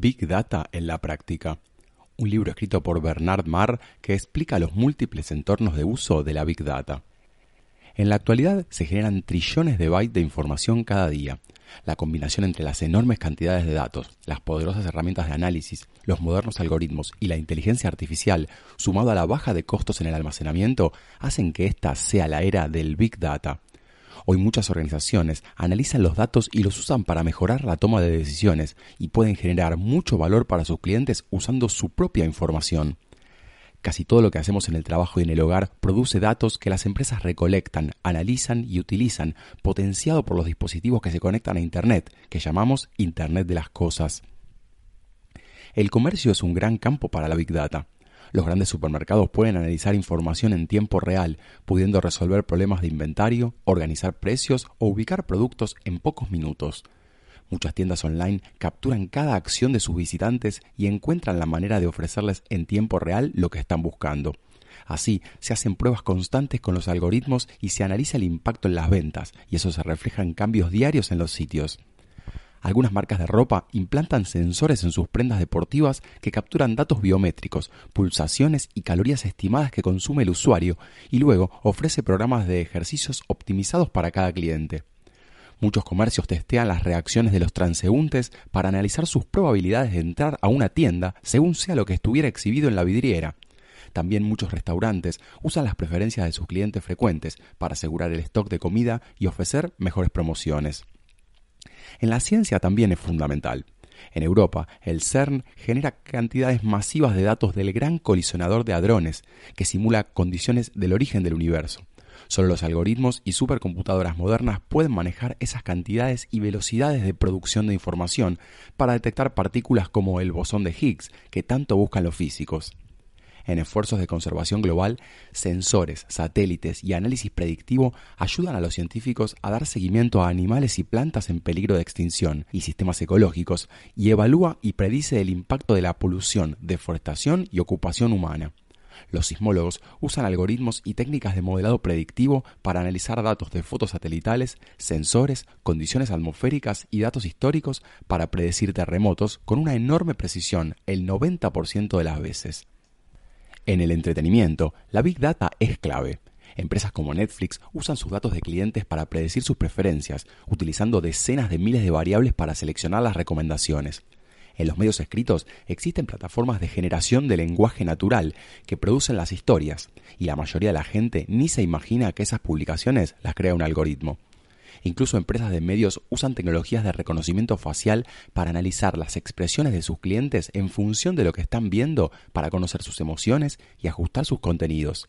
Big Data en la práctica. Un libro escrito por Bernard Marr que explica los múltiples entornos de uso de la Big Data. En la actualidad se generan trillones de bytes de información cada día. La combinación entre las enormes cantidades de datos, las poderosas herramientas de análisis, los modernos algoritmos y la inteligencia artificial, sumado a la baja de costos en el almacenamiento, hacen que esta sea la era del Big Data. Hoy muchas organizaciones analizan los datos y los usan para mejorar la toma de decisiones y pueden generar mucho valor para sus clientes usando su propia información. Casi todo lo que hacemos en el trabajo y en el hogar produce datos que las empresas recolectan, analizan y utilizan, potenciado por los dispositivos que se conectan a Internet, que llamamos Internet de las Cosas. El comercio es un gran campo para la Big Data. Los grandes supermercados pueden analizar información en tiempo real, pudiendo resolver problemas de inventario, organizar precios o ubicar productos en pocos minutos. Muchas tiendas online capturan cada acción de sus visitantes y encuentran la manera de ofrecerles en tiempo real lo que están buscando. Así, se hacen pruebas constantes con los algoritmos y se analiza el impacto en las ventas, y eso se refleja en cambios diarios en los sitios. Algunas marcas de ropa implantan sensores en sus prendas deportivas que capturan datos biométricos, pulsaciones y calorías estimadas que consume el usuario y luego ofrece programas de ejercicios optimizados para cada cliente. Muchos comercios testean las reacciones de los transeúntes para analizar sus probabilidades de entrar a una tienda según sea lo que estuviera exhibido en la vidriera. También muchos restaurantes usan las preferencias de sus clientes frecuentes para asegurar el stock de comida y ofrecer mejores promociones. En la ciencia también es fundamental. En Europa, el CERN genera cantidades masivas de datos del gran colisionador de hadrones, que simula condiciones del origen del universo. Solo los algoritmos y supercomputadoras modernas pueden manejar esas cantidades y velocidades de producción de información para detectar partículas como el bosón de Higgs, que tanto buscan los físicos en esfuerzos de conservación global, sensores, satélites y análisis predictivo ayudan a los científicos a dar seguimiento a animales y plantas en peligro de extinción y sistemas ecológicos y evalúa y predice el impacto de la polución, deforestación y ocupación humana. Los sismólogos usan algoritmos y técnicas de modelado predictivo para analizar datos de fotos satelitales, sensores, condiciones atmosféricas y datos históricos para predecir terremotos con una enorme precisión el 90% de las veces. En el entretenimiento, la Big Data es clave. Empresas como Netflix usan sus datos de clientes para predecir sus preferencias, utilizando decenas de miles de variables para seleccionar las recomendaciones. En los medios escritos existen plataformas de generación de lenguaje natural que producen las historias, y la mayoría de la gente ni se imagina que esas publicaciones las crea un algoritmo. Incluso empresas de medios usan tecnologías de reconocimiento facial para analizar las expresiones de sus clientes en función de lo que están viendo para conocer sus emociones y ajustar sus contenidos.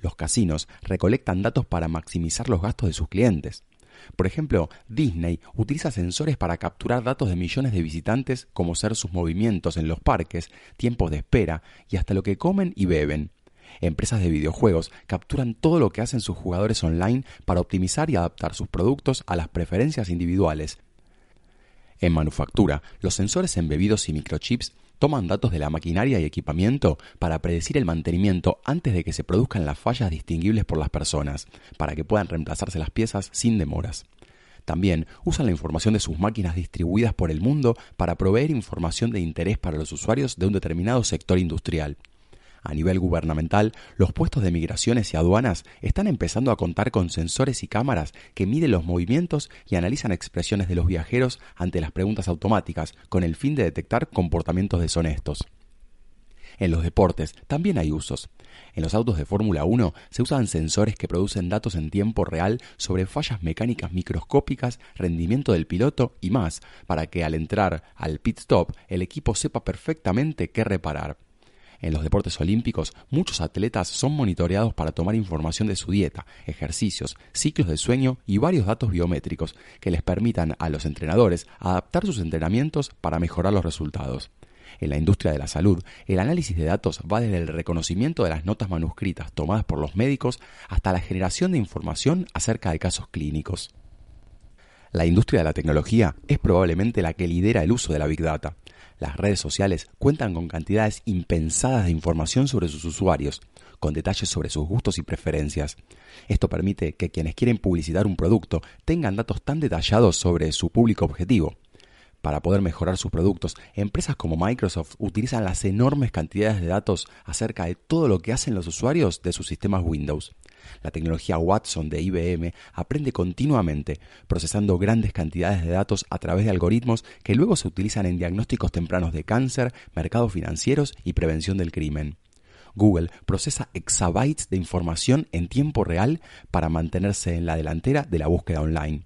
Los casinos recolectan datos para maximizar los gastos de sus clientes. Por ejemplo, Disney utiliza sensores para capturar datos de millones de visitantes como ser sus movimientos en los parques, tiempos de espera y hasta lo que comen y beben. Empresas de videojuegos capturan todo lo que hacen sus jugadores online para optimizar y adaptar sus productos a las preferencias individuales. En manufactura, los sensores embebidos y microchips toman datos de la maquinaria y equipamiento para predecir el mantenimiento antes de que se produzcan las fallas distinguibles por las personas, para que puedan reemplazarse las piezas sin demoras. También usan la información de sus máquinas distribuidas por el mundo para proveer información de interés para los usuarios de un determinado sector industrial. A nivel gubernamental, los puestos de migraciones y aduanas están empezando a contar con sensores y cámaras que miden los movimientos y analizan expresiones de los viajeros ante las preguntas automáticas con el fin de detectar comportamientos deshonestos. En los deportes también hay usos. En los autos de Fórmula 1 se usan sensores que producen datos en tiempo real sobre fallas mecánicas microscópicas, rendimiento del piloto y más, para que al entrar al pit stop el equipo sepa perfectamente qué reparar. En los deportes olímpicos, muchos atletas son monitoreados para tomar información de su dieta, ejercicios, ciclos de sueño y varios datos biométricos que les permitan a los entrenadores adaptar sus entrenamientos para mejorar los resultados. En la industria de la salud, el análisis de datos va desde el reconocimiento de las notas manuscritas tomadas por los médicos hasta la generación de información acerca de casos clínicos. La industria de la tecnología es probablemente la que lidera el uso de la Big Data. Las redes sociales cuentan con cantidades impensadas de información sobre sus usuarios, con detalles sobre sus gustos y preferencias. Esto permite que quienes quieren publicitar un producto tengan datos tan detallados sobre su público objetivo. Para poder mejorar sus productos, empresas como Microsoft utilizan las enormes cantidades de datos acerca de todo lo que hacen los usuarios de sus sistemas Windows. La tecnología Watson de IBM aprende continuamente, procesando grandes cantidades de datos a través de algoritmos que luego se utilizan en diagnósticos tempranos de cáncer, mercados financieros y prevención del crimen. Google procesa exabytes de información en tiempo real para mantenerse en la delantera de la búsqueda online.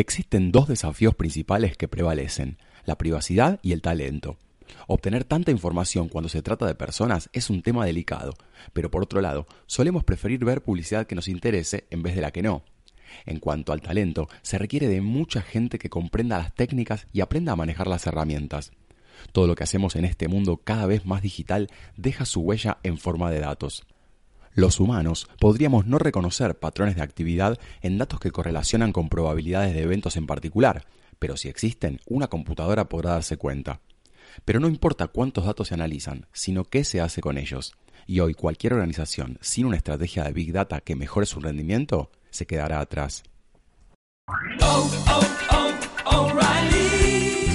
Existen dos desafíos principales que prevalecen, la privacidad y el talento. Obtener tanta información cuando se trata de personas es un tema delicado, pero por otro lado, solemos preferir ver publicidad que nos interese en vez de la que no. En cuanto al talento, se requiere de mucha gente que comprenda las técnicas y aprenda a manejar las herramientas. Todo lo que hacemos en este mundo cada vez más digital deja su huella en forma de datos. Los humanos podríamos no reconocer patrones de actividad en datos que correlacionan con probabilidades de eventos en particular, pero si existen, una computadora podrá darse cuenta. Pero no importa cuántos datos se analizan, sino qué se hace con ellos. Y hoy cualquier organización sin una estrategia de Big Data que mejore su rendimiento se quedará atrás. Oh, oh, oh.